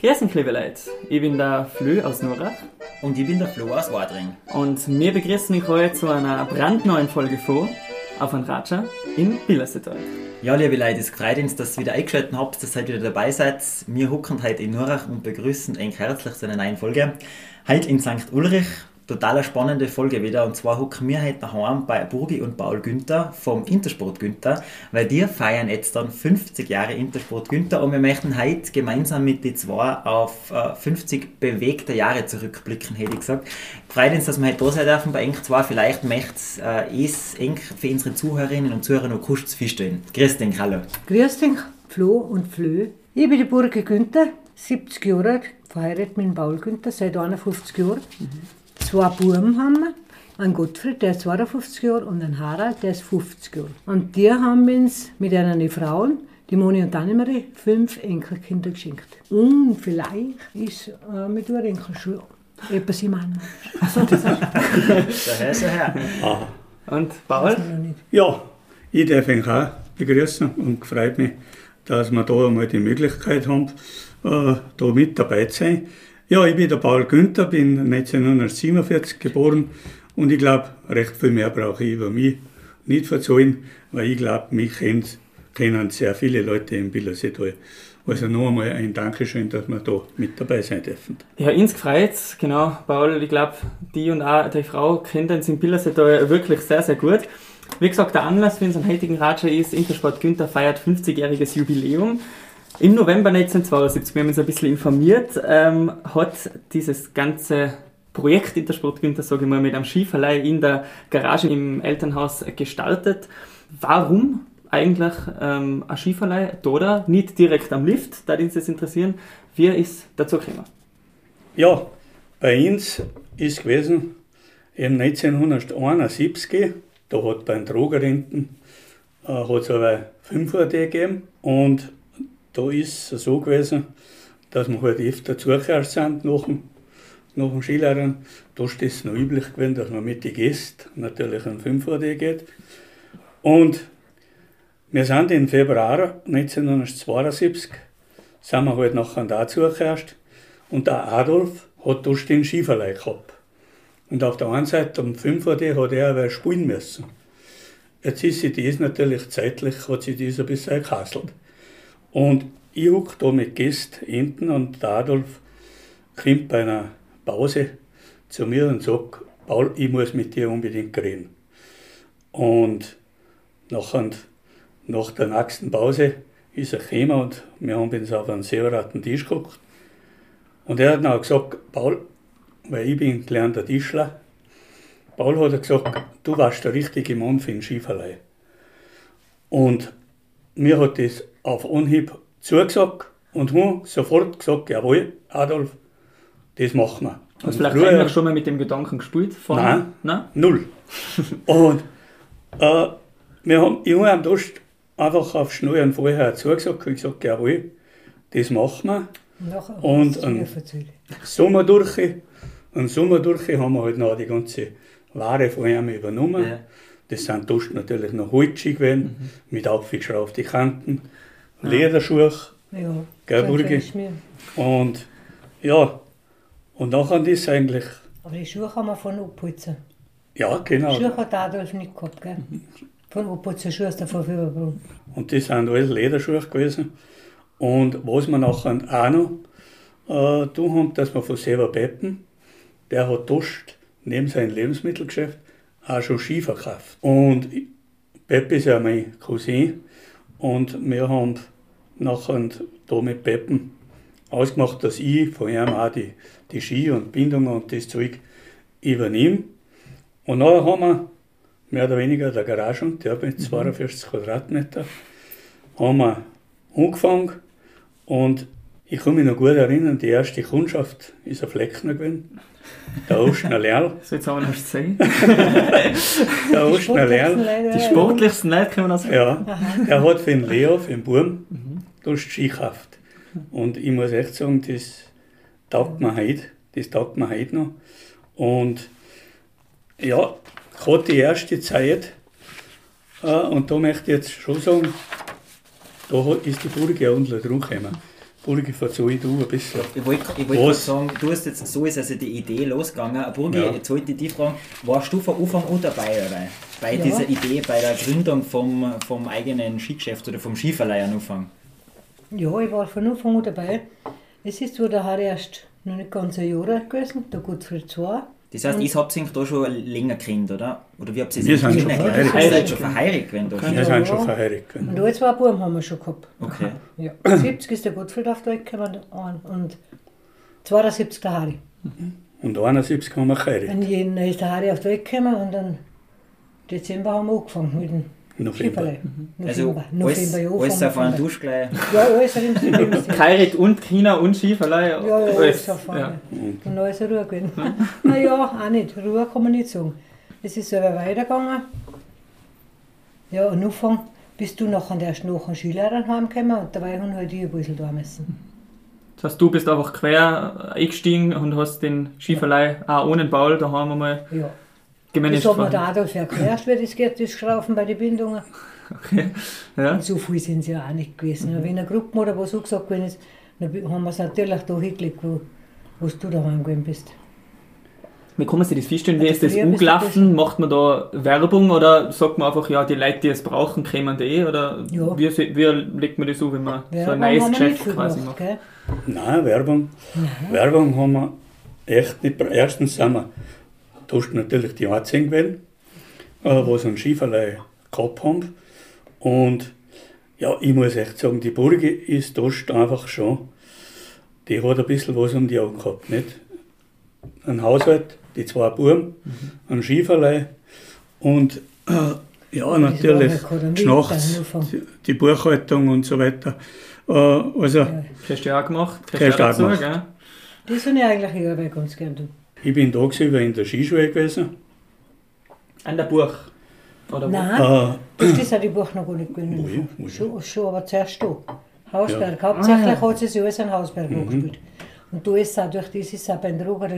Grüß euch, liebe Leute. Ich bin der Flö aus Nurach. Und ich bin der Flo aus Wadring. Und wir begrüßen euch heute zu einer brandneuen Folge vor auf ein Ratscher in Billersetal. Ja, liebe Leute, es freut uns, dass ihr wieder eingeschaltet habt, dass ihr heute wieder dabei seid. Wir hucken heute in Nurach und begrüßen euch herzlich zu einer neuen Folge. Heute in St. Ulrich total spannende Folge wieder. Und zwar hocken wir heute daheim bei Burgi und Paul Günther vom Intersport Günther, weil die feiern jetzt dann 50 Jahre Intersport Günther und wir möchten heute gemeinsam mit den zwei auf 50 äh, bewegte Jahre zurückblicken, hätte ich gesagt. Freut uns, dass wir heute da sein dürfen bei Eng 2. Vielleicht möchte äh, es Eng für unsere Zuhörerinnen und Zuhörer noch kurz feststellen. Grüß dich, hallo. Grüß dich, Flo und Flö. Ich bin die Burgi Günther, 70 Jahre alt, verheiratet mit Paul Günther seit 51 Jahren. Mhm zwei Buben haben wir. Ein Gottfried, der ist 52 Jahre, und ein Harald, der ist 50 Jahre. Und die haben uns mit einer Frauen, die Moni und Annemarie, fünf Enkelkinder geschenkt. Und vielleicht ist äh, mit der Enkel schon etwas im Mann. Also, das ist er her. Ah. Und Paul? Ja, ich darf ihn auch begrüßen und freut mich, dass wir da einmal die Möglichkeit haben, äh, da mit dabei zu sein. Ja, ich bin der Paul Günther, bin 1947 geboren und ich glaube, recht viel mehr brauche ich über mich nicht verzeihen, weil ich glaube, mich kennen sehr viele Leute im Billerseetal. Also noch einmal ein Dankeschön, dass wir da mit dabei sein dürfen. Ja, ins gefreut, genau, Paul. Ich glaube, die und auch die Frau kennen uns im Billerseetal wirklich sehr, sehr gut. Wie gesagt, der Anlass für unseren heutigen Ratscher ist, Intersport Günther feiert 50-jähriges Jubiläum. Im November 1972, wir haben uns ein bisschen informiert, ähm, hat dieses ganze Projekt Intersport Günther, sage ich mal, mit einem Skiverleih in der Garage im Elternhaus gestaltet. Warum eigentlich ähm, ein Skiverleih oder nicht direkt am Lift? Da uns das interessieren. Wie ist dazu gekommen? Ja, bei uns ist gewesen, im 1971, da hat bei den Drogerenten äh, hat es aber 5 d gegeben und da ist es so gewesen, dass wir halt öfter zugehört sind nach dem, nach dem Skilehrern. Da ist es noch üblich gewesen, dass man mit den Gästen natürlich ein 5 geht. Und wir sind im Februar 1972 sind wir halt nachher da zugehört und der Adolf hat da den Skiverleih gehabt. Und auf der einen Seite am 5 hat er aber spielen müssen. Jetzt ist sie das natürlich zeitlich, hat sie das ein bisschen gekasselt. Und ich huck da mit Gästen hinten und der Adolf kommt bei einer Pause zu mir und sagt, Paul, ich muss mit dir unbedingt reden. Und nachher, nach der nächsten Pause ist er gekommen und wir haben uns auf einen separaten Tisch geguckt. Und er hat dann auch gesagt, Paul, weil ich bin gelernter Tischler, Paul hat gesagt, du warst der richtige Mann für den Skiverleih. Und mir hat das auf Anhieb zugesagt und haben sofort gesagt, jawohl, Adolf, das machen wir. Hast du vielleicht früher, schon mal mit dem Gedanken gespielt? Von, nein, nein, null. und äh, wir haben, ich habe am Durst einfach auf Schnell und vorher zugesagt und gesagt, jawohl, das machen wir. Nachher und ein Sommer durch, einen Sommer durch haben wir halt noch die ganze Ware von ihm übernommen. Ja. Das sind Duschen natürlich noch Holzschi gewesen, mhm. mit aufgeschraubten Kanten, ja. Lederschuhe, ja, Gelburgi. Und ja, und nachher ist eigentlich. Aber die Schuhe kann man von abputzen. Ja, genau. Die Schuhe hat Adolf nicht gehabt, gell? Von abputzen Schuhe ist der von Fieberbrunn. Und die sind alles Lederschuhe gewesen. Und was wir nachher auch noch äh, tun haben, dass wir von Sever Peppen, der hat dort neben seinem Lebensmittelgeschäft auch schon Ski verkauft. Und Peppi ist ja mein Cousin und wir haben nachher da mit Peppen ausgemacht, dass ich von ihm auch die, die Ski und Bindungen und das Zeug übernehme. Und dann haben wir mehr oder weniger der Garage, der hat mit 42 mhm. Quadratmeter, haben wir angefangen und ich kann mich noch gut erinnern, die erste Kundschaft ist ein Fleckner gewesen. Der Oschner Lerl. So jetzt haben wir noch gesehen. der Oschner Lerl. Die sportlichsten Leute können wir das sagen. Ja, er hat für den Leo, für den Burm, mhm. da Ski gekauft. Und ich muss echt sagen, das taugt mir heute, das taugt mir heute noch. Und ja, gerade die erste Zeit, äh, und da möchte ich jetzt schon sagen, da hat- ist die Burg ja unten drum gekommen. Verzeih ich du ein bisschen. Ich wollte ich wollt sagen, du hast jetzt, so ist also die Idee losgegangen. Burgi, Ja. jetzt wollte ich dich fragen, warst du von Anfang an dabei oder? bei Ja. dieser Idee, bei der Gründung vom, vom eigenen Skigeschäft oder vom Skiverleih am Anfang? Ja, ich war von Anfang an dabei. Es ist so, da hat erst noch nicht ganz ein Jahr alt gewesen, der Gottfried zwei. Das heißt, ich habt euch da schon länger kennt, oder? Oder wie habt ihr Wir sind schon verheiratet. Ihr seid schon verheiratet gewesen da Wir sind schon verheiratet. Und alle zwei Buben haben wir schon gehabt. Okay. Ja. 70 ist der Gottfried auf die Welt gekommen und 72 der Harry. Und 71 haben wir geheiratet. Und jeden ist der Harry auf die Welt gekommen und dann Dezember haben wir angefangen mit dem November. Also November, alles, November, ja, alles Anfang auf einen. Dusch gleich. Ja, alles in dem Kairit und China und Skiverleih. Ja, ja, alles alles. auf ja. einmal. Und dann ist er Ruhe gewesen. naja, auch nicht. Ruhe kann man nicht sagen. Es ist aber weitergegangen. Ja, und Anfang bist du nachher erst nach dem Skilehrer heimgekommen und dabei haben halt ich ein bisschen da müssen. Das heißt, du bist einfach quer eingestiegen und hast den Skiverleih auch ohne Paul daheim einmal Ja. Gemanagt. Das hat mir der Adolf erklärt, wie das geht, das Schrauben bei den Bindungen. Ja. Und so viel sind sie ja auch nicht gewesen. Und Wenn eine Gruppe oder was angesagt worden ist, dann haben wir es natürlich da hingelegt, wo, wo du daheim gewesen bist. Wie kann man sich das vorstellen? Wie Ja, ist das angelaufen? Macht man da Werbung oder sagt man einfach, ja, die Leute, die es brauchen, kommen eh? Oder Ja. wie, wie legt man das so, wenn man so Werbung ein neues Geschäft quasi macht? gell? Nein, Werbung. Werbung haben wir echt nicht. Erstens sind wir, da ist natürlich die Einzigen gewesen, äh, was einen Skiverleih gehabt haben. Und ja, ich muss echt sagen, die Burgi ist da einfach schon, die hat ein bisschen was um die Augen gehabt. Nicht? Ein Haushalt, die zwei Buben, ein Skiverleih und äh, ja, natürlich kein Schnachts, die, die Buchhaltung und so weiter. Äh, also, Hast du ja auch gemacht? Hast du auch gemacht. Das habe ich eigentlich eher bei ganz gern tun. Ich bin da war in der Skischule gewesen. An der Buch. Oder wo? Nein, Äh, das hat die Buch noch gar nicht. Wo wo ich- Schon, schon, aber zuerst da. Hausberg. Hauptsächlich hat sie sich alles an Hausberg Mhm. angespielt. Und da ist es auch durch das ist es auch beim Droger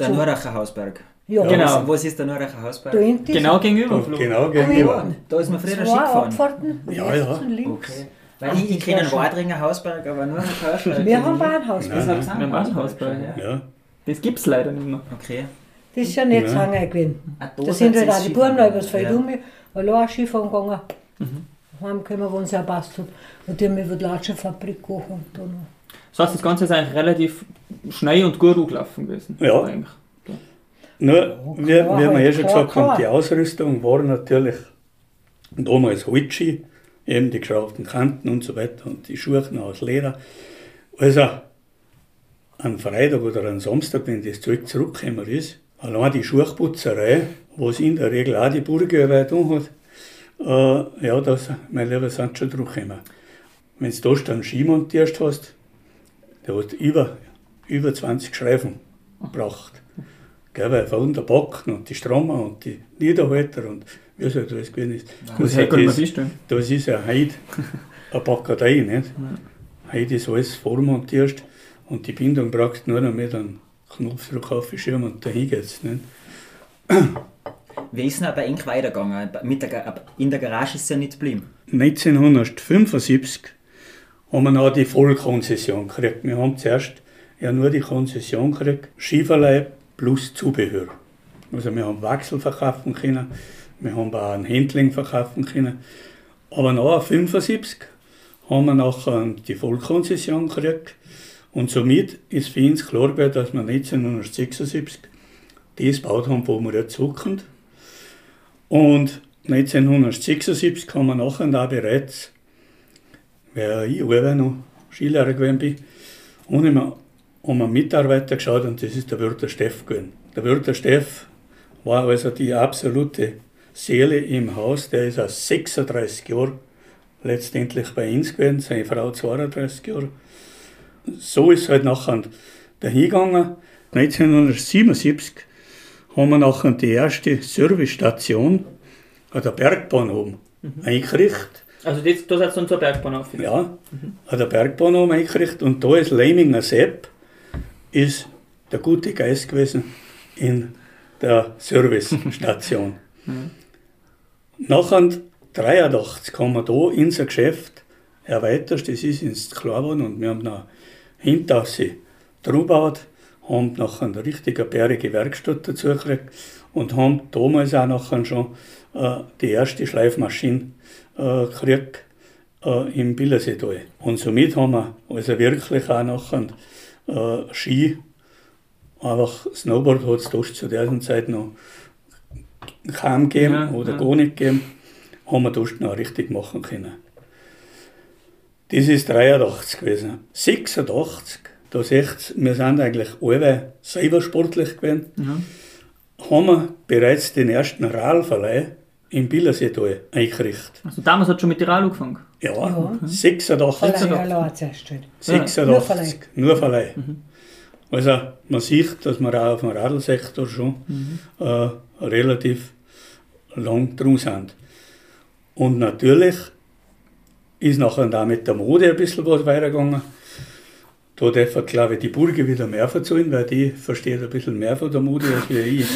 der. Nuracher Hausberg. Ja, Genau. Was, was ist der Nuracher Hausberg? Da hinten Genau gegenüber. da, genau Ah, gegenüber. ja. Da ist man früher Ski gefahren. Abfahrten, Ja, ja. Okay. Weil Ach, ich, ich kenne einen Wadringer Hausberg, aber nur einen Hausberg. Wir haben auch ein Haus. Nein. Das Wir haben auch einen Hausberg, ja. Ja. Das gibt es leider nicht mehr. Okay. Das ist ja nicht Ja. zu lange gewesen. Da sind halt auch die Buben noch übers. Feld um, allein Skifahren gegangen. Heimgekommen, wo es auch passt hat. Und die haben über die Latschenfabrik gekocht und dann noch. Das heißt, das Ganze ist eigentlich relativ schnell und gut angelaufen gewesen. Ja. Eigentlich. Nur, wie, wie wir halt, schon gesagt haben, die Ausrüstung war natürlich damals Holzski, eben die geschraubten Kanten und so weiter und die Schuhe noch aus Leder. Also, am Freitag oder am Samstag, wenn das Zeug zurückgekommen ist, allein die Schuhputzerei, was in der Regel auch die Burgerei tun hat, äh, ja, das, mein Lieber, sind schon zurückgekommen. Wenn du da dann Ski montierst hast, der hat über, über 20 Schreifen gebracht. Gell, weil von der Backen und die Strammer und die Niederhalter und wie es halt alles gewesen ist. Das Das, kann man das, ist ja heute eine Backerei, nicht? Heute ist alles vormontiert und die Bindung brauchst du nur noch mit einem Knopfdruck aufschirmen und dahin geht's. Nicht? Wie ist denn bei Eng weitergegangen? Mit der, in der Garage ist es ja nicht geblieben. 1975 haben wir noch die Vollkonzession gekriegt. Wir haben zuerst ja nur die Konzession gekriegt, Skiverleih plus Zubehör. Also wir haben Wachsel verkaufen können, wir haben auch einen Handling verkaufen können. Aber nach 75 haben wir nachher die Vollkonzession gekriegt und somit ist für uns klar geworden, dass wir 1976 das gebaut haben, wo wir jetzt hocken. Und 1976 haben wir nachher da bereits, weil ich selber noch Skilehrer gewesen bin, und immer um einen Mitarbeiter geschaut und das ist der Wörter Steff gewesen. Der Wörter Steff war also die absolute Seele im Haus, der ist aus 36 Jahren letztendlich bei uns gewesen, seine Frau 32 Jahre. So ist es halt nachher dahingegangen. 1977 haben wir nachher die erste Servicestation an der Bergbahn oben eingerichtet. Also das, da seid ihr dann zur Bergbahn auf. Ja, an der Bergbahn oben eingerichtet. Und da ist Leiminger Sepp, ist der gute Geist gewesen in der Servicestation. Nachher 83 haben wir da unser Geschäft erweitert, das ist ins klar geworden und wir haben noch hinter sie gebaut, haben nachher eine richtige bärige Werkstatt dazu gekriegt und haben damals auch nachher schon äh, die erste Schleifmaschine äh, gekriegt äh, im Billerseetal. Und somit haben wir also wirklich auch nachher äh, Ski, einfach Snowboard hat es zu der Zeit noch kaum gegeben Ja, oder ja. gar nicht gegeben, haben wir das noch richtig machen können. Das ist 83 gewesen. 86, da seht ihr, wir sind eigentlich alle selber sportlich gewesen, Ja. haben wir bereits den ersten Radverleih im Billerseetal eingerichtet. Also damals hat schon mit Tiral angefangen. Ja, Ja. 86. Verleih allein zuerst. halt. 86, nur Verleih. Also man sieht, dass wir auch auf dem Radlsektor schon äh, relativ lang drum sind. Und natürlich ist nachher da mit der Mode ein bisschen was weitergegangen. Da dürfen, glaube ich, die Burge wieder mehr verzahlen, weil die versteht ein bisschen mehr von der Mode als wir ich.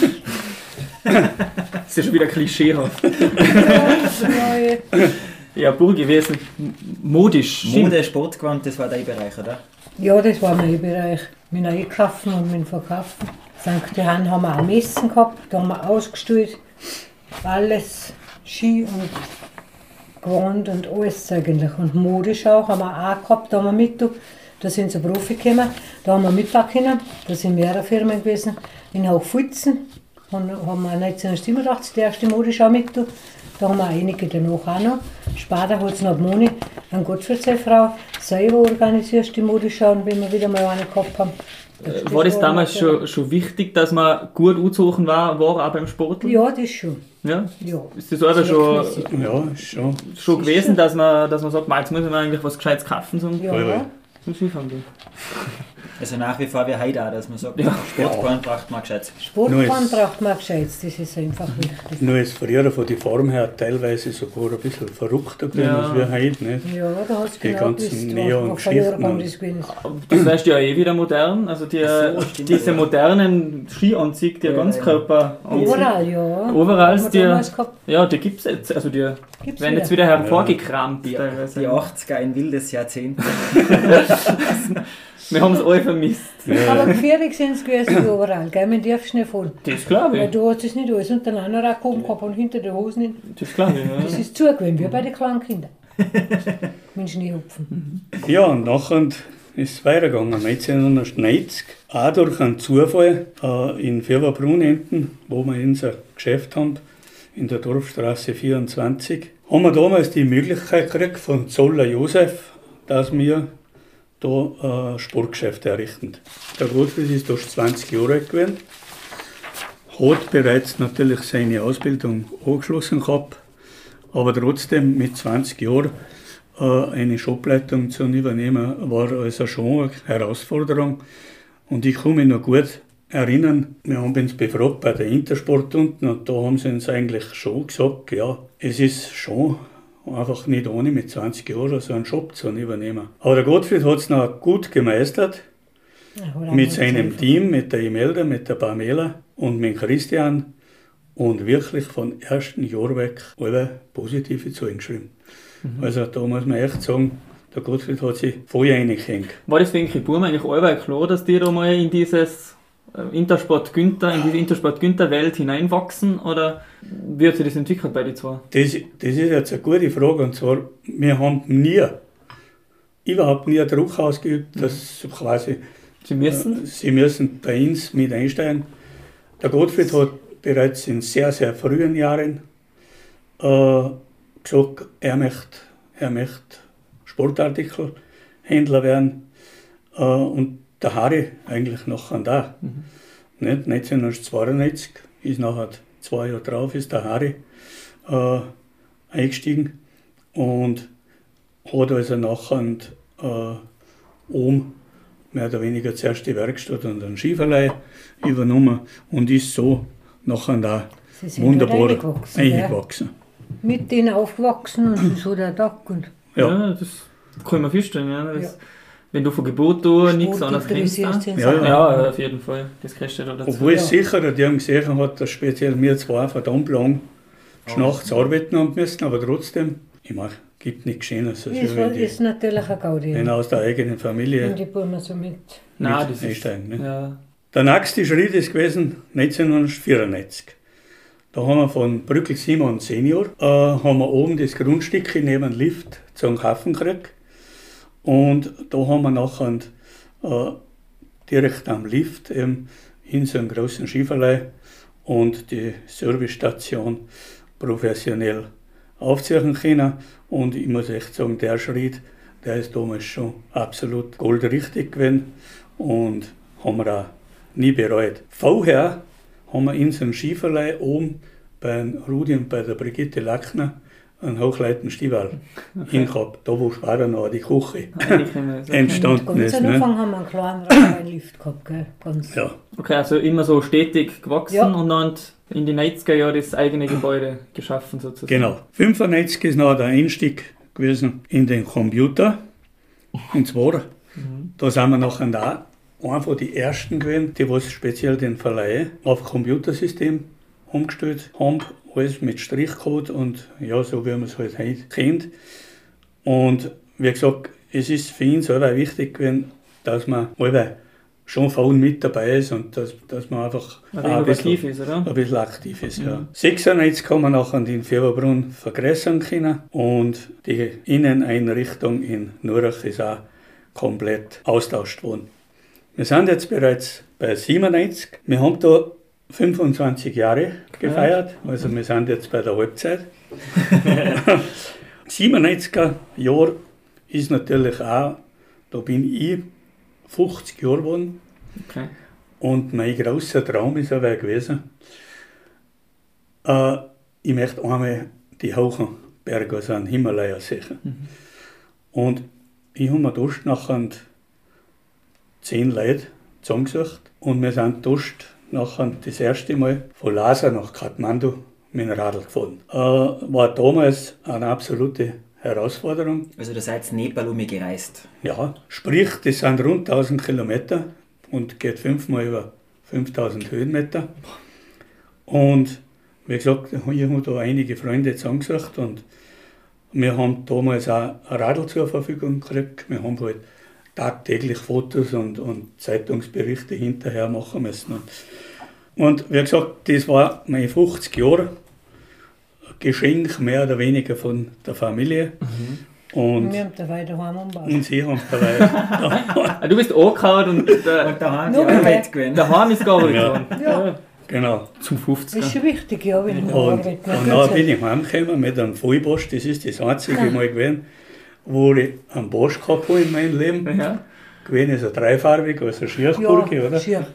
Das ist ja schon wieder klischeehaft. Ja, ja. Ja, Burgewesen, m- modisch. Mode, Sportgewand, das war dein Bereich, oder? Ja, das war mein Bereich. Mein Einkaufen und mein Verkaufen. St. Johann haben wir auch Messen gehabt, da haben wir ausgestellt. Alles, Ski und Gewand und alles eigentlich. Und modisch auch haben wir auch gehabt, da haben wir mit. Da sind so Profi gekommen, da haben wir mitpacken können. Da sind mehrere Firmen gewesen. In Hochfulzen haben haben wir 1987 die erste Modischau mit. Da haben wir einige danach auch noch. Später hat es noch Moni, eine Gottfried, seine Frau, selber organisiert die Modeschau, wenn wir wieder mal eine gehabt haben. Äh, War das damals schon, schon wichtig, dass man gut anzusuchen war, war auch beim Sport? Ja, das schon. ja? Ja. Ist das aber schon, Ja, ist schon. schon gewesen, dass man, dass man sagt, "Ma, jetzt muss ich mir eigentlich was Gescheites kaufen Ja, Ja, ja. zum Skifahren gehen? Also nach wie vor wie heute auch, dass man sagt, Ja. Sportgewand braucht man gescheit. Sportbahn Neues. braucht man gescheit, das ist einfach wichtig. Nur ist früher von der Form her teilweise sogar ein bisschen verrückter gewesen Ja. als wir heute. Nicht? Ja, da hast du Die genau ganzen gewusst, Neon- was für Jahrgang Schriften das ist. Weißt du ja eh wieder modern. Also die, so, stimmt, diese ja. modernen Skianzüge, die Ja, Ganzkörper Überall, ja. Overalls, Haben die, ja, die gibt es jetzt. Also die Gibt's werden jetzt wieder. hervorgekramt. Die, die 80er, ein wildes Jahrzehnt. Wir haben es alle vermisst. Aber gefährlich sind sie gewesen, überall, gell? Man darf es nicht voll. Das glaube Weil ich. du hast es nicht alles untereinander auch oben gehabt und hinter den Hosen nicht. Das glaube ich, Das ja. ist zu gewesen, wie bei den kleinen Kindern. Mit Schneehupfen. Ja, und nachher ist es weitergegangen. 1990, auch durch einen Zufall äh, in Firberbrunn hinten, wo wir unser Geschäft haben, in der Dorfstraße 24, haben wir damals die Möglichkeit gekriegt von Zoller Josef, dass wir da äh, Sportgeschäft errichten. Der Gottfried ist durch 20 Jahre alt gewesen, hat bereits natürlich seine Ausbildung angeschlossen gehabt, aber trotzdem mit 20 Jahren äh, eine Shopleitung zu übernehmen, war also schon eine Herausforderung. Und ich kann mich noch gut erinnern, wir haben uns befragt bei der Intersport unten und da haben sie uns eigentlich schon gesagt, ja, es ist schon einfach nicht ohne mit 20 Jahren so einen Shop zu übernehmen. Aber der Gottfried hat es noch gut gemeistert Ja, mit seinem. Team, mit der Imelda, mit der Pamela und mit dem Christian und wirklich von ersten Jahr weg alle positive Zahlen geschrieben. Also da muss man echt sagen, der Gottfried hat sich voll reingehängt. War das für Enki Burm eigentlich allweil klar, dass die da mal in dieses Intersport Günther, in diese Intersport Günther Welt hineinwachsen oder wie hat sich das entwickelt bei den zwei? Das, das ist jetzt eine gute Frage und zwar, wir haben nie, überhaupt nie Druck ausgeübt, dass quasi Sie müssen? Äh, Sie müssen bei uns mit einsteigen. Der Gottfried hat bereits in sehr, sehr frühen Jahren äh, gesagt, er möchte, er möchte Sportartikelhändler werden. Äh, und der Harry eigentlich nachher da. Nicht? 1992 ist nachher zwei Jahre drauf, ist der Harry äh, eingestiegen und hat also nachher äh, oben mehr oder weniger zuerst die Werkstatt und den Skiverleih übernommen und ist so nachher da wunderbar eingewachsen, eingewachsen. Mit denen aufgewachsen und so der Tag. Und Ja. Ja, das kann man feststellen. Ja. Das, Ja. Wenn du von Geburt an nichts anderes kennst. Ja, Sachen. Ja, auf jeden Fall. Das kriegst du da dazu. Obwohl es ja. sicher, die haben gesehen hat, dass speziell wir zwei verdammt lang nachts arbeiten haben müssen, aber trotzdem, ich meine, gibt nichts Schönes, Das wenn, die, ist natürlich ein Gaudi. wenn aus der eigenen Familie die Burma so mit. Nein, mit das ist. einsteigen. Ne? Ja. Der nächste Schritt ist gewesen 1994. Da haben wir von Brückel Simon Senior äh, haben wir oben das Grundstück neben dem Lift zum Hafen gekriegt. Und da haben wir nachher äh, direkt am Lift eben in so einem großen Schieferlei und die Servicestation professionell aufziehen können. Und ich muss echt sagen, der Schritt, der ist damals schon absolut goldrichtig gewesen und haben wir auch nie bereut. Vorher haben wir in so einem Schieferlei oben bei Rudi und bei der Brigitte Lackner einen hochleitenden Stiefel hingehabt, da wo später noch die Küche so. entstanden Ganz ist. am Ne? Anfang haben wir einen kleinen Rhein-Lift gehabt, gell? Ganz. Ja, Okay, also immer so stetig gewachsen Ja. und dann in die 90er Jahre das eigene Gebäude geschaffen sozusagen. genau. 95 ist noch der Einstieg gewesen in den Computer. Und zwar, da sind wir nachher da von die ersten gewesen, die was speziell den Verleih auf Computersystem umgestellt haben. Alles mit Strichcode und ja, so wie man es halt heute kennt. Und wie gesagt, es ist für ihn selber wichtig gewesen, dass man alle schon voll mit dabei ist und dass, dass man einfach auch ein bisschen- ist, oder? ein bisschen aktiv ist, ja. 96 kann man nachher den Färberbrunn vergrößern können und die Inneneinrichtung in Nurach ist auch komplett austauscht worden. Wir sind jetzt bereits bei 97. Wir haben da 25 Jahre gefeiert, also wir sind jetzt bei der Halbzeit. 97er Jahr ist natürlich auch, da bin ich 50 Jahre geworden. Okay. Und mein großer Traum ist aber gewesen, äh, ich möchte einmal die hohen Berge, also einen Himalaya sehen. Und ich habe mir dort nachher zehn Leute zusammengesucht und wir sind dort nachher das erste Mal von Lhasa nach Kathmandu mit dem Radl gefahren. Äh, war damals eine absolute Herausforderung. Also da seid Nepal umgereist. Ja, sprich, das sind rund 1000 Kilometer und geht fünfmal über 5000 Höhenmeter. Und wie gesagt, ich habe da einige Freunde zusammengesucht und wir haben damals auch ein Radl zur Verfügung gekriegt. Wir haben halt tagtäglich Fotos und, und Zeitungsberichte hinterher machen müssen. Und, und wie gesagt, das war meine 50 Jahre Geschenk mehr oder weniger von der Familie. Und, Wir haben dabei daheim umgebaut. und sie haben dabei du bist angehauen und der, daheim Nur die Arbeit gewesen. daheim ist gearbeitet Ja. Genau. Zum Das 50er. ist schon wichtig, ja, wenn man Und, arbeitet. und dann bin ich heimgekommen mit einem Vollbosch. Das ist das einzige Mal gewesen, wo ich einen Bosch gehabt habe in meinem Leben. Ja. Gewesen ist er dreifarbig, also Schierburgi, ja, oder? Schier.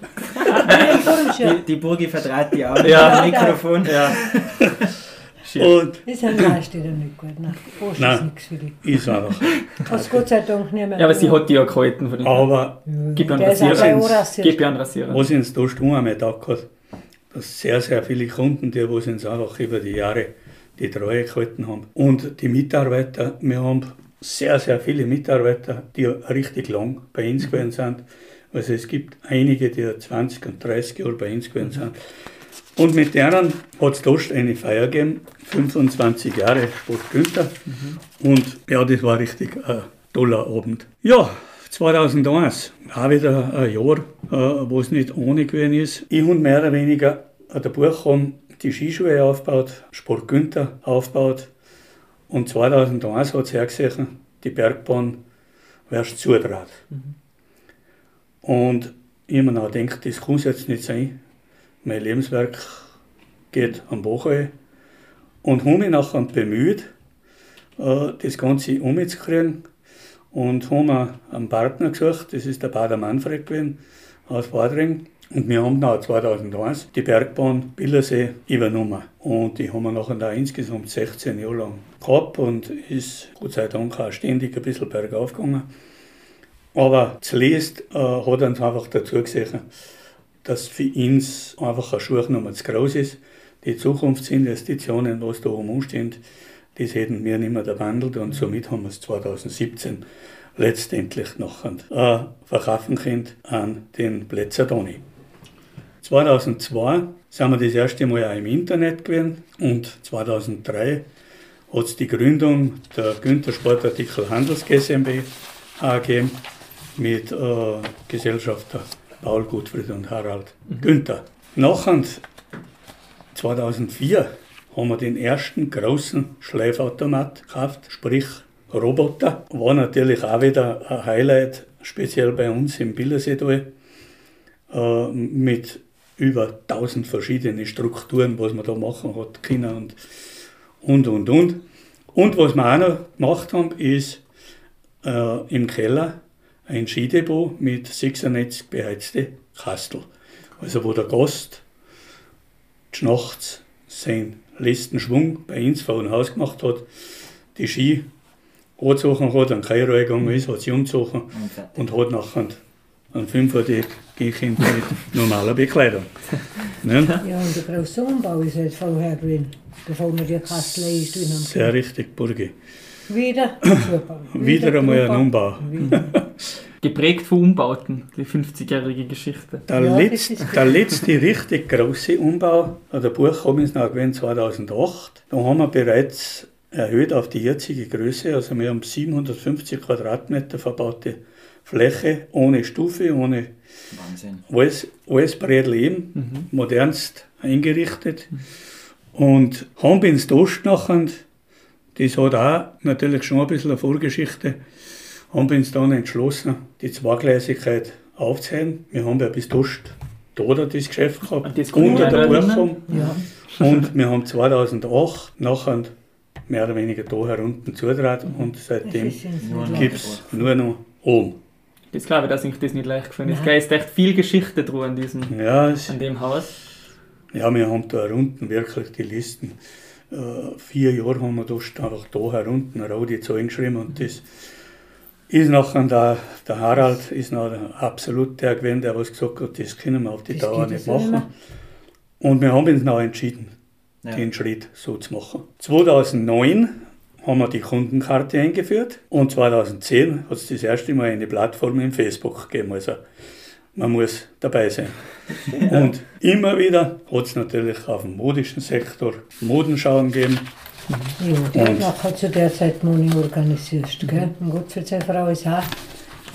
Nein. Die, die Burgi verdreht die Augen Ja. mit dem Mikrofon. Ja. Und Das sind Leistungen nicht gut. Nein, Bosch Nein. ist nichts für dich. ist einfach. Hast Gott sei Dank nicht mehr. ja, aber sie hat die ja gehalten von dem. Aber Gib ihr einen ist Rasierer. Gib ihr einen Rasierer. was uns da Stunde einmal gedacht hat, dass sehr, sehr viele Kunden, die uns einfach über die Jahre die Treue gehalten haben. Und die Mitarbeiter, wir haben sehr, sehr viele Mitarbeiter, die richtig lang bei uns gewesen sind. Also es gibt einige, die 20 und 30 Jahre bei uns gewesen sind. Und mit denen hat es dort eine Feier gegeben, 25 Jahre Sport Günther. Und ja, das war richtig ein toller Abend. Ja, 2001, auch wieder ein Jahr, äh, wo es nicht ohne gewesen ist. Ich habe mehr oder weniger an der Buchhorn die Skischuhe aufgebaut, Sport Günther aufgebaut. Und 2001 hat es hergesehen, die Bergbahn wärst zudraht. Und ich habe mir gedacht, das kann es jetzt nicht sein. Mein Lebenswerk geht am ein. Und habe mich nachher bemüht, äh, das Ganze umzukriegen. Und haben mir einen Partner gesucht, das ist der Bader Manfred gewesen, aus Badring. Und wir haben dann 2001 die Bergbahn Billersee übernommen. Und die haben wir nachher da insgesamt 16 Jahre lang gehabt und ist Gott sei Dank auch ständig ein bisschen bergauf gegangen. Aber zuletzt äh, hat uns einfach dazu gesehen, dass für uns einfach eine Schuchnummer zu groß ist. Die Zukunftsinvestitionen, was da umstehen, das hätten wir nicht mehr behandelt und somit haben wir es 2017 letztendlich nachher äh, verkaufen können an den Plätzer Doni. 2002 sind wir das erste Mal auch im Internet gewesen und 2003 hat es die Gründung der Günther Sportartikel Handels GmbH gegeben mit äh, Gesellschafter Paul Gutfried und Harald mhm. Günther. Nachher 2004 haben wir den ersten großen Schleifautomat gekauft, sprich Roboter. War natürlich auch wieder ein Highlight, speziell bei uns im Bilderseetal, äh, mit über 1000 verschiedene Strukturen, was man da machen hat können und, und, und, und. Und was wir auch noch gemacht haben, ist äh, im Keller ein Skidepot mit 96 beheizte Kastel. Also wo der Gast nachts seinen letzten Schwung bei uns vor dem Haus gemacht hat, die Ski angezogen hat, an Kairo gegangen ist, hat sie umgezogen und hat nachher Fünfer die Kinder mit normaler Bekleidung. Ne? Ja, und der große Umbau ist jetzt vorher drin, bevor wir die Kastel drin haben. Sehr richtig, Burgi. Wieder, Wieder, Wieder einmal ein Umbau. Geprägt von Umbauten, die 50-jährige Geschichte. Der, ja, letzte, der letzte richtig große Umbau, der Buch haben wir noch gewesen 2008. Da haben wir bereits erhöht auf die jetzige Größe. Also wir haben 750 Quadratmeter verbaute Fläche, ohne Stufe, ohne Wahnsinn. alles, alles Brädel eben, mhm. modernst eingerichtet. Mhm. Und haben ins Dost nachher das hat auch natürlich schon ein bisschen eine Vorgeschichte. Haben wir uns dann entschlossen, die Zweigleisigkeit aufzuhören. Wir haben ja bis Dost da das Geschäft gehabt, das unter der Buchung. Ja. Und wir haben 2008 nachher mehr oder weniger da herunten zugetragen und seitdem gibt es nur noch oben. Das glaube ich, dass ich das nicht leicht gefunden habe. Es ist echt viel Geschichte drin an, diesem, ja, an dem Haus. Ja, wir haben da unten wirklich die Listen äh, vier Jahre haben wir da einfach da herunten rote Zahlen geschrieben und das ist nachher der, der Harald ist noch absolut der gewesen, der was gesagt hat, das können wir auf die das Dauer nicht machen. Und wir haben uns noch entschieden, ja. den Schritt so zu machen. 2009 haben wir die Kundenkarte eingeführt und 2010 hat es das erste Mal eine Plattform im Facebook gegeben. Also man muss dabei sein. Und immer wieder hat es natürlich auf dem modischen Sektor Modenschauen gegeben. Ja, die hat zu der Zeit Moni organisiert. Gell? Und Gott für seine Frau ist auch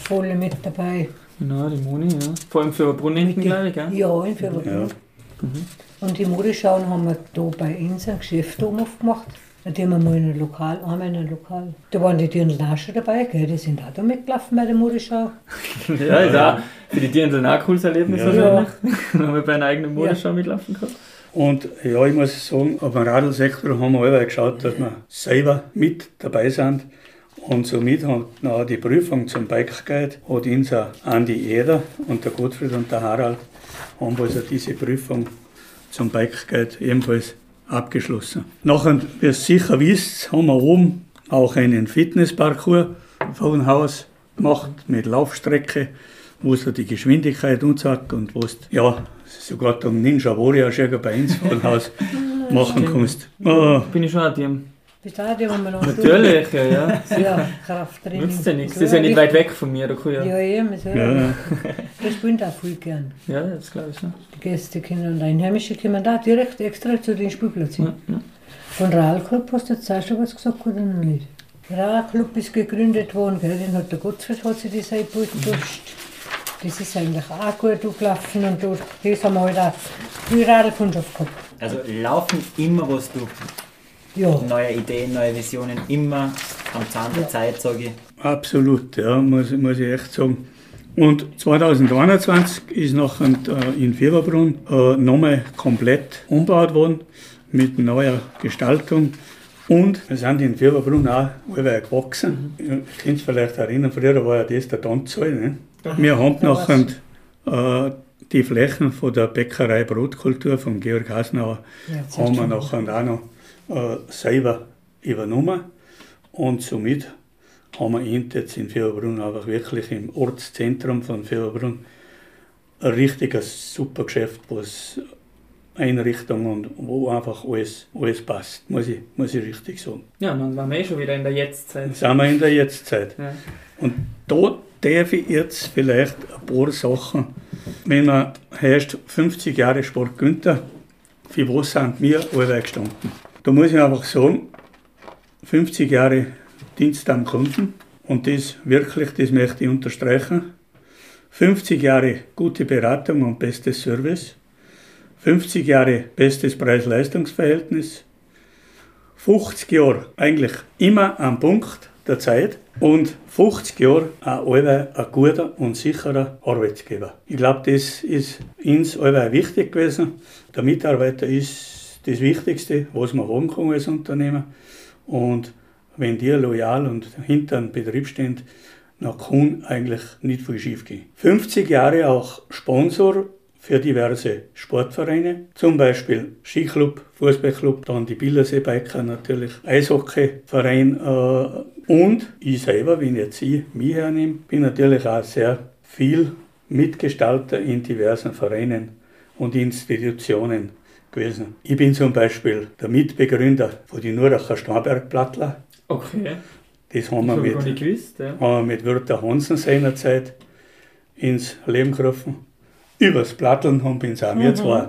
voll mit dabei. Genau, die Moni, ja. Vor allem für Brunnen hinten, glaube ich, gell? Ja, in Fürwerbrunnen. Ja. Mhm. Und die Modenschauen haben wir hier bei uns ein Geschäft aufgemacht. Die haben wir mal in einem Lokal, einmal in einem Lokal. Da waren die Dirndl auch schon dabei, gell? die sind auch da mitgelaufen bei der Modeschau. ja, ist auch für die Dirndl auch ein cooles Erlebnis ja. wahrscheinlich. Wenn wir bei einer eigenen Modeschau ja. mitlaufen können. Und ja, ich muss sagen, auf dem Radlsektor haben wir alle geschaut, dass wir selber mit dabei sind. Und somit hat auch die Prüfung zum Bike Guide, hat uns auch Andi Eder und der Gottfried und der Harald haben also diese Prüfung zum Bike Guide ebenfalls abgeschlossen. Nachher, wie ihr sicher wisst, haben wir oben auch einen Fitnessparcours vor dem Haus gemacht mit Laufstrecke, wo du die Geschwindigkeit und sagt und wo du, ja, sogar den Ninja Warrior schon bei uns vor dem Haus machen kannst. Oh. Bin ich schon an dem. Bist du auch die, wo man noch Natürlich, ja, ja. ja, Krafttraining. Nützt ja nichts. Das ist ja nicht weit weg von mir. Da kann ja, ja eben. So. Ja. Das spielt auch viel gern. Ja, das glaube ich. Ne? Die Gäste können und Einheimische kommen da direkt extra zu den Spielplätzen. Ja, ja. Von Realclub hast du jetzt auch schon was gesagt oder noch nicht? Realclub ist gegründet worden, gell? den hat der Gottfried hat sich das eingebaut. Das ist eigentlich auch gut gelaufen und durch das haben wir halt auch viel Radlkundschaft gehabt. Also laufen immer, was du ja. neue Ideen, neue Visionen, immer am Zahn der ja. Zeit, sage ich. Absolut, ja, muss, muss ich echt sagen. Und 2021 ist nachher äh, in Fieberbrunn äh, nochmal komplett umgebaut worden mit neuer Gestaltung. Und wir sind in Fieberbrunn auch allweil gewachsen. Mhm. Ihr könnt es vielleicht erinnern, früher war ja das der Tanzsaal. Ne? Wir haben nachher äh, die Flächen von der Bäckerei Brotkultur von Georg Hasnauer ja, haben wir nachher auch noch äh, selber übernommen und somit haben wir jetzt in Fieberbrunn einfach wirklich im Ortszentrum von Fieberbrunn ein richtiges super Geschäft, was Einrichtung und wo einfach alles, alles passt, muss ich, muss ich richtig sagen. Ja, dann waren wir eh schon wieder in der Jetztzeit. Dann sind wir in der Jetztzeit. Ja. Und da darf ich jetzt vielleicht ein paar Sachen, wenn man heißt 50 Jahre Sport Günther, für was sind wir alle gestanden? Da muss ich einfach sagen, 50 Jahre Dienst am Kunden und das wirklich, das möchte ich unterstreichen. 50 Jahre gute Beratung und bestes Service. 50 Jahre bestes Preis-Leistungs-Verhältnis. 50 Jahre eigentlich immer am Punkt der Zeit und 50 Jahre auch ein guter und sicherer Arbeitgeber. Ich glaube, das ist uns wichtig gewesen. Der Mitarbeiter ist das Wichtigste, was man haben kann als Unternehmer. Und wenn die loyal und hinter einem Betrieb stehen, dann kann eigentlich nicht viel schief gehen. 50 Jahre auch Sponsor für diverse Sportvereine, zum Beispiel Skiclub, Fußballclub, dann die Bildersee-Biker natürlich, Eishockeyverein äh, und ich selber, wenn jetzt ich mich hernehme, bin natürlich auch sehr viel Mitgestalter in diversen Vereinen und Institutionen gewesen. Ich bin zum Beispiel der Mitbegründer von den Nuracher Starnbergplattler. Okay. Das haben wir mit, gewusst. Ja. haben wir mit Wirter Hansen seinerzeit ins Leben gerufen. Übers Platteln haben wir uns auch wir zwei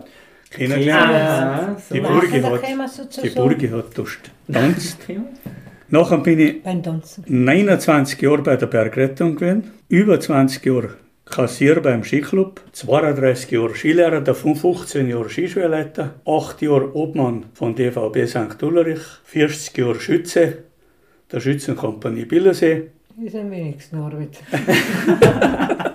kennengelernt. Ah, so. Die Burgi da hat, die Burgi hat getanzt. Nachher bin ich beim Tanzen. 29 Jahre bei der Bergrettung gewesen, über 20 Jahre Kassier beim Skiclub, 32 Jahre Skilehrer, davon 15 Jahre Skischulleiter, 8 Jahre Obmann von DVB St. Ulrich, 40 Jahre Schütze der Schützenkompanie Billersee, Ist am wenigsten Arbeit.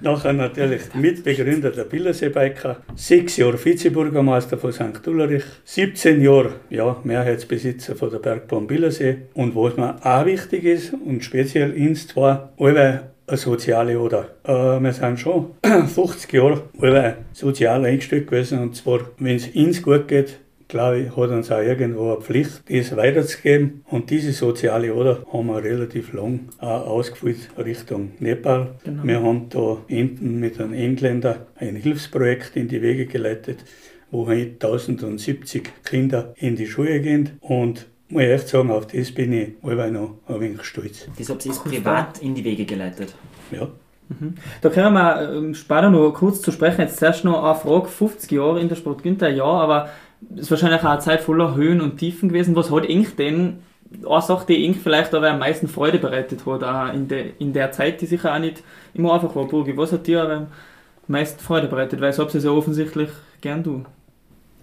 Nachher natürlich Mitbegründer der Billersee-Biker, sechs Jahre Vizebürgermeister von St. Ulrich, 17 Jahre ja, Mehrheitsbesitzer von der Bergbahn Billersee. Und was mir auch wichtig ist, und speziell uns zwar, alle soziale Oder. Äh, wir sind schon 50 Jahre alle sozial eingestellt gewesen. Und zwar, wenn es uns gut geht, glaube ich, hat uns auch irgendwo eine Pflicht, das weiterzugeben. Und diese soziale Oder haben wir relativ lang auch ausgefüllt Richtung Nepal. Genau. Wir haben da enden mit einem Engländer ein Hilfsprojekt in die Wege geleitet, wo heute 1070 Kinder in die Schule gehen. Und muss ich echt sagen, auf das bin ich allweil noch ein wenig stolz. Das habt ihr privat in die Wege geleitet. Ja. Da können wir ähm, später noch kurz zu sprechen. Jetzt zuerst noch eine Frage. 50 Jahre in der Sport Günther, ja, aber es ist wahrscheinlich auch eine Zeit voller Höhen und Tiefen gewesen. Was hat Ink denn, eine Sache, die Ink vielleicht aber am meisten Freude bereitet hat, auch in, de, in der Zeit, die sicher auch nicht immer einfach war. Burgi, was hat dir am meisten Freude bereitet? Weil es habt ihr ja offensichtlich gern du.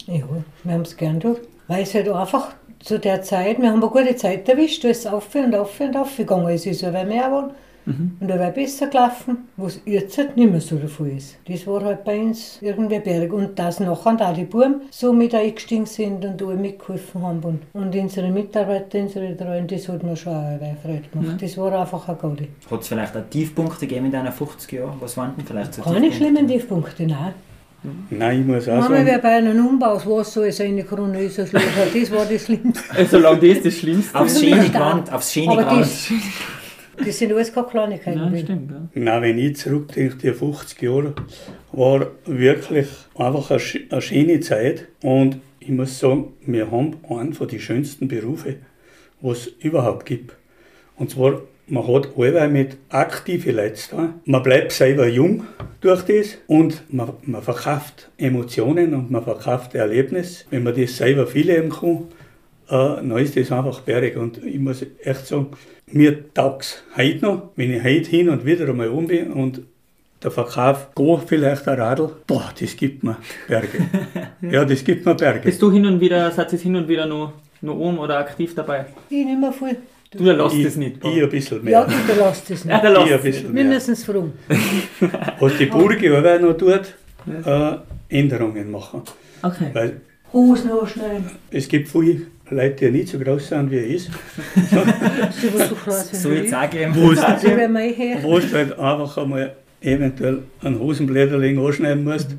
Ja, wir haben es gern durch. Weil es halt einfach zu der Zeit, wir haben eine gute Zeit erwischt, wo es auf und auf und auf gegangen ist. Es ist aber mehr geworden und da wäre besser gelaufen, was jetzt halt nicht mehr so der Fall ist. Das war halt bei uns irgendwie Berg. Und dass nachher auch die Buben so mit eingestiegen sind und alle mitgeholfen haben. Und, und unsere Mitarbeiter, unsere Treuen, das hat mir schon auch eine Freude gemacht. Das war einfach eine gute. Hat es vielleicht auch Tiefpunkte gegeben in deinen 50 Jahren? Was waren denn vielleicht so Keine Tiefpunkte? schlimmen Tiefpunkte, nein. Nein, ich muss auch Manchmal sagen, wäre bei einem Umbau das Wasser als eine Krone ist, das war das Schlimmste. Also, solange das das Schlimmste Aufs Also schöne nicht da. Gewand, aufs schöne Aber Gewand. das, das sind alles keine Kleinigkeiten. Gewesen. stimmt. Ja. Nein, wenn ich zurückdenke, die 50 Jahre, war wirklich einfach eine, eine schöne Zeit. Und ich muss sagen, wir haben einen von den schönsten Berufe, was es überhaupt gibt. Und zwar, man hat allweil mit aktiven Leuten. Man bleibt selber jung durch das und man, man verkauft Emotionen und man verkauft Erlebnis. Wenn man das selber viel leben kann, äh, dann ist das einfach berg. Und ich muss echt sagen, mir taugt es heute noch, wenn ich heute hin und wieder einmal um bin und der Verkauf geht vielleicht ein Radl, boah, das gibt mir Berge. ja, das gibt mir Berge. Bist du hin und wieder, seid ihr hin und wieder noch, noch um oder aktiv dabei? Ich nicht mehr viel. Du lässt es nicht. ich ein bisschen Ja, mehr. du lässt es Ja, nicht. der ich ein bisschen Wir mehr. müssen es fragen. Was die Burgi aber noch tut, äh, Änderungen machen. Okay. Weil Hosen anschneiden. es gibt viele Leute, die nicht so groß sind, wie er ist. So jetzt auch geben. Wo wo du halt einfach einmal eventuell einen Hosenblätterling anschneiden musst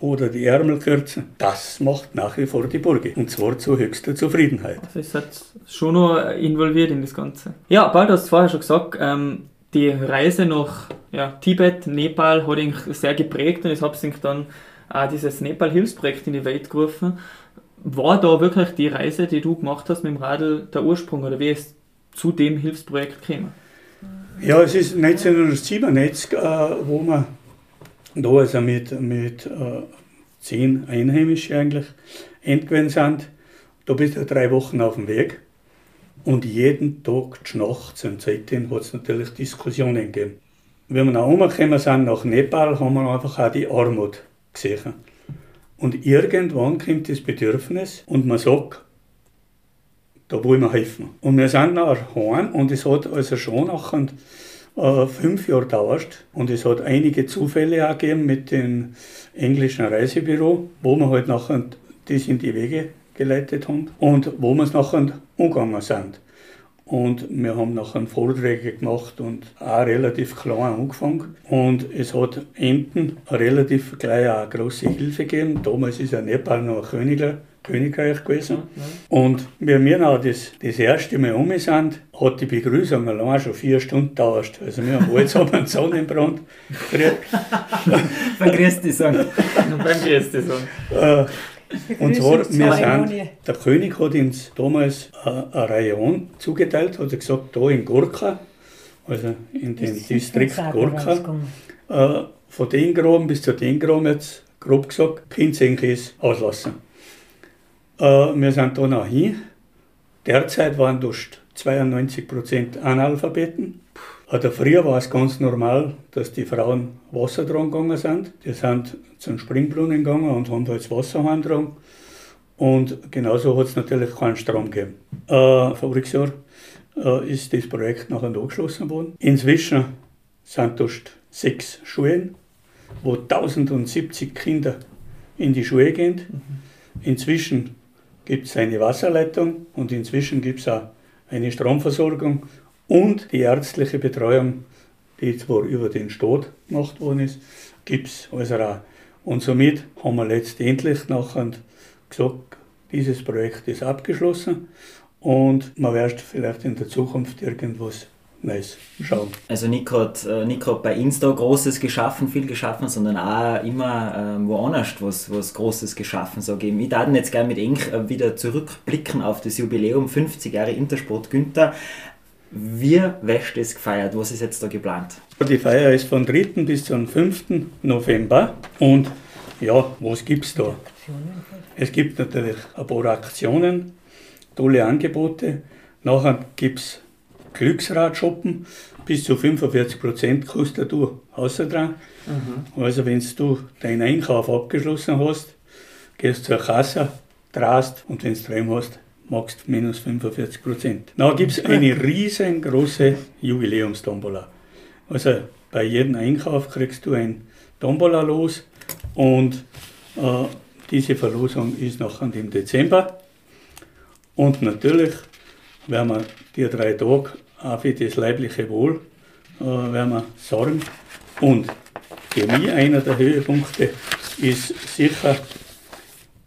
oder die Ärmel kürzen. Das macht nach wie vor die Burgi. Und zwar zu höchster Zufriedenheit. Also ist halt schon noch involviert in das Ganze. Ja, Paul, du hast vorher schon gesagt, ähm, die Reise nach ja, Tibet, Nepal hat ihn sehr geprägt und hat sich dann auch dieses Nepal-Hilfsprojekt in die Welt gerufen. War da wirklich die Reise, die du gemacht hast mit dem Radl, der Ursprung oder wie ist zu dem Hilfsprojekt gekommen? Ja, es ist 1997, äh, wo wir da also mit, mit äh, zehn Einheimischen eigentlich entgewesen sind. Da bist du drei Wochen auf dem Weg und jeden Tag nachts und seitdem hat es natürlich Diskussionen gegeben. Wenn wir nach umgekommen sind nach Nepal, haben wir einfach auch die Armut gesehen. Und irgendwann kommt das Bedürfnis und man sagt, da wollen wir helfen. Und wir sind nach heim und es hat also schon nach fünf Jahren gedauert und es hat einige Zufälle auch gegeben mit dem englischen Reisebüro, wo wir halt nachher das in die Wege geleitet haben und wo wir es nachher umgegangen sind. Und wir haben nachher Vorträge gemacht und auch relativ klar angefangen. Und es hat enden relativ gleich auch eine große Hilfe gegeben. Damals ist ja Nepal noch ein Königer, Königreich gewesen. Und wie wir noch das, das erste Mal um sind, hat die Begrüßung allein schon vier Stunden gedauert. Also wir haben alles einen Sonnenbrand gekriegt. Beim Christi sagen. Beim Christi sagen. Und zwar, wir sind, der König hat uns damals eine Rayon zugeteilt, hat er gesagt, da in Gorka, also in dem Distrikt Gorka, äh, von den Graben bis zu den Graben jetzt, grob gesagt, Pinzenkäse auslassen. Äh, wir sind da noch hin. Derzeit waren dort 92% Analphabeten. Also früher war es ganz normal, dass die Frauen Wasser dran gegangen sind. Die sind zum Springbrunnen gegangen und haben da das Wasser heimgetragen. Und genauso hat es natürlich keinen Strom gegeben. Äh, voriges Jahr äh, ist das Projekt nachher angeschlossen worden. Inzwischen sind dort sechs Schulen, wo 1070 Kinder in die Schule gehen. Inzwischen gibt es eine Wasserleitung und inzwischen gibt es auch eine Stromversorgung und die ärztliche Betreuung, die zwar über den Staat gemacht worden ist, gibt es also auch. Und somit haben wir letztendlich nachher gesagt, dieses Projekt ist abgeschlossen und man wird vielleicht in der Zukunft irgendwas Neues schauen. Also nicht gerade äh, nicht bei Insta Großes geschaffen, viel geschaffen, sondern auch immer äh, woanders was, was Großes geschaffen. Sage ich. würde jetzt gerne mit Eng äh, wieder zurückblicken auf das Jubiläum 50 Jahre Intersport Günther. Wie wäscht es gefeiert? Was ist jetzt da geplant? Die Feier ist von 3. bis zum 5. November. Und ja, was gibt es da? Es gibt natürlich ein paar Aktionen, tolle Angebote. Nachher gibt es Glücksradshoppen. Bis zu 45% kostet du außer dran. Mhm. Also, wenn du deinen Einkauf abgeschlossen hast, gehst zur Kasse, drast und wenn du drin hast, magst minus 45 Prozent. Dann gibt es eine riesengroße Jubiläumstombola. Also bei jedem Einkauf kriegst du ein Tombola los und äh, diese Verlosung ist noch im Dezember. Und natürlich werden wir die drei Tage auch für das leibliche Wohl äh, werden wir sorgen. Und für mich einer der Höhepunkte ist sicher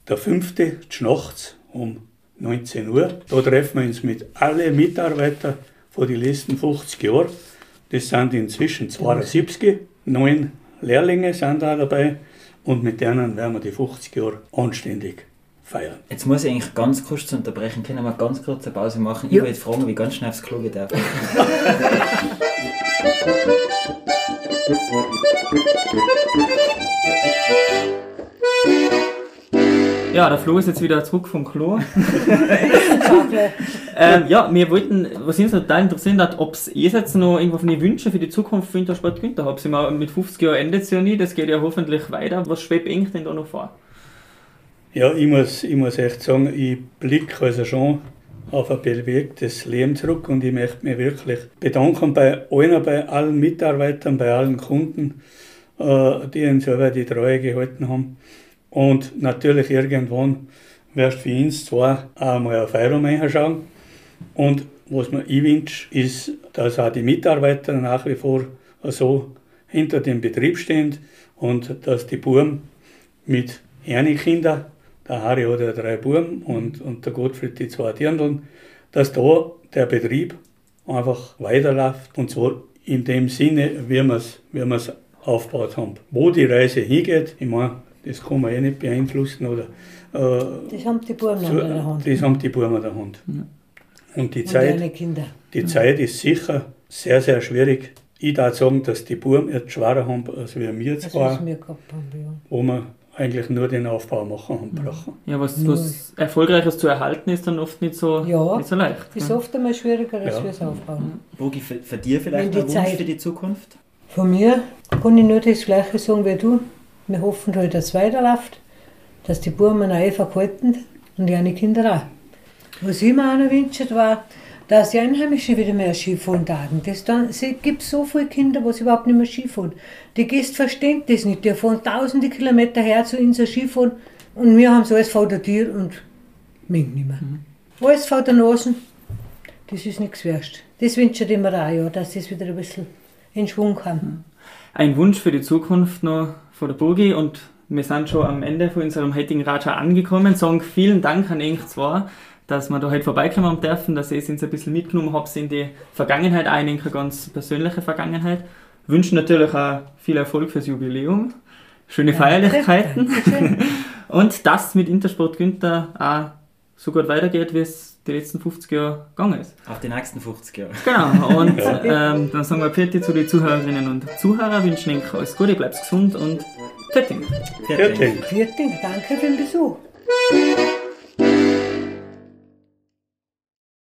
der fünfte Schnachts um 19 Uhr. Da treffen wir uns mit allen Mitarbeitern von den letzten 50 Jahren. Das sind inzwischen 72, neun Lehrlinge sind da dabei und mit denen werden wir die 50 Jahre anständig feiern. Jetzt muss ich eigentlich ganz kurz zu unterbrechen. Können wir ganz kurz eine Pause machen? Ja. Ich wollte fragen, wie ganz schnell aufs Klo geht. Ja, der Flo ist jetzt wieder zurück vom Klo. ähm, ja, wir wollten, was uns total interessiert hat, ob es ihr jetzt noch irgendwo von den Wünschen für die Zukunft für Wintersport Günther habt. Mit 50 Jahren endet es ja nie, das geht ja hoffentlich weiter. Was schwebt eng denn da noch vor? Ja, ich muss, ich muss echt sagen, ich blicke also schon auf ein bewegtes Leben zurück und ich möchte mich wirklich bedanken bei allen, bei allen Mitarbeitern, bei allen Kunden, äh, die uns selber die Treue gehalten haben. Und natürlich irgendwann wirst du für uns zwar auch mal auf Feiern reinschauen. Und was mir ich wünsche, ist, dass auch die Mitarbeiter nach wie vor so hinter dem Betrieb stehen und dass die Buben mit ihren Kindern, der Harry hat ja drei Buben und, und der Gottfried die zwei Dirndln, dass da der Betrieb einfach weiterläuft und zwar in dem Sinne, wie wir es aufgebaut haben. Wo die Reise hingeht, ich meine, das kann man eh nicht beeinflussen. Oder, äh, Das haben die Buben so, an der Hand. das haben die Buben an der Hand. Und die Und Zeit, die Zeit ist sicher sehr, sehr schwierig. Ich darf sagen, dass die Buben jetzt schwerer haben als wir was wir gehabt haben, ja. wo wir eigentlich nur den Aufbau machen haben brauchen. Ja, was, was Erfolgreiches zu erhalten ist dann oft nicht so, Ja. nicht so leicht. Ist ne? oft einmal schwieriger, als Ja. wir es aufbauen. Bogi, für, für dir vielleicht ein Wunsch Zeit- für die Zukunft? Von mir kann ich nur das Gleiche sagen wie du. Wir hoffen halt, dass es weiterläuft, dass die Buben einfach halten und die Kinder auch. Was ich mir auch noch wünsche, war, dass die Einheimischen wieder mehr Skifahren. Das dann, es gibt so viele Kinder, die überhaupt nicht mehr Skifahren. Die Gäste verstehen das nicht. Die fahren tausende Kilometer her zu uns Skifahren und wir haben so alles vor der Tür und mögen nicht mehr. Alles vor der Nase, das ist nichts wert. Das wünsche ich mir auch, ja, dass das wieder ein bisschen in Schwung kommt. Ein Wunsch für die Zukunft noch von der Bogi und wir sind schon am Ende von unserem heutigen Raja angekommen. Sagen vielen Dank an euch zwei, dass wir da heute vorbeikommen haben dürfen, dass ihr uns ein bisschen mitgenommen habt in die Vergangenheit, auch in eine ganz persönliche Vergangenheit. Wünschen natürlich auch viel Erfolg fürs Jubiläum, schöne Feierlichkeiten Dankeschön. und dass mit Intersport Günther auch so gut weitergeht, wie es die letzten 50 Jahre gegangen ist. Auf die nächsten 50 Jahre. Genau, und ähm, dann sagen wir Pfiat zu den Zuhörerinnen und Zuhörern, wünschen euch alles Gute, bleibt gesund und. Fertig. Vielen Dank, danke für den Besuch.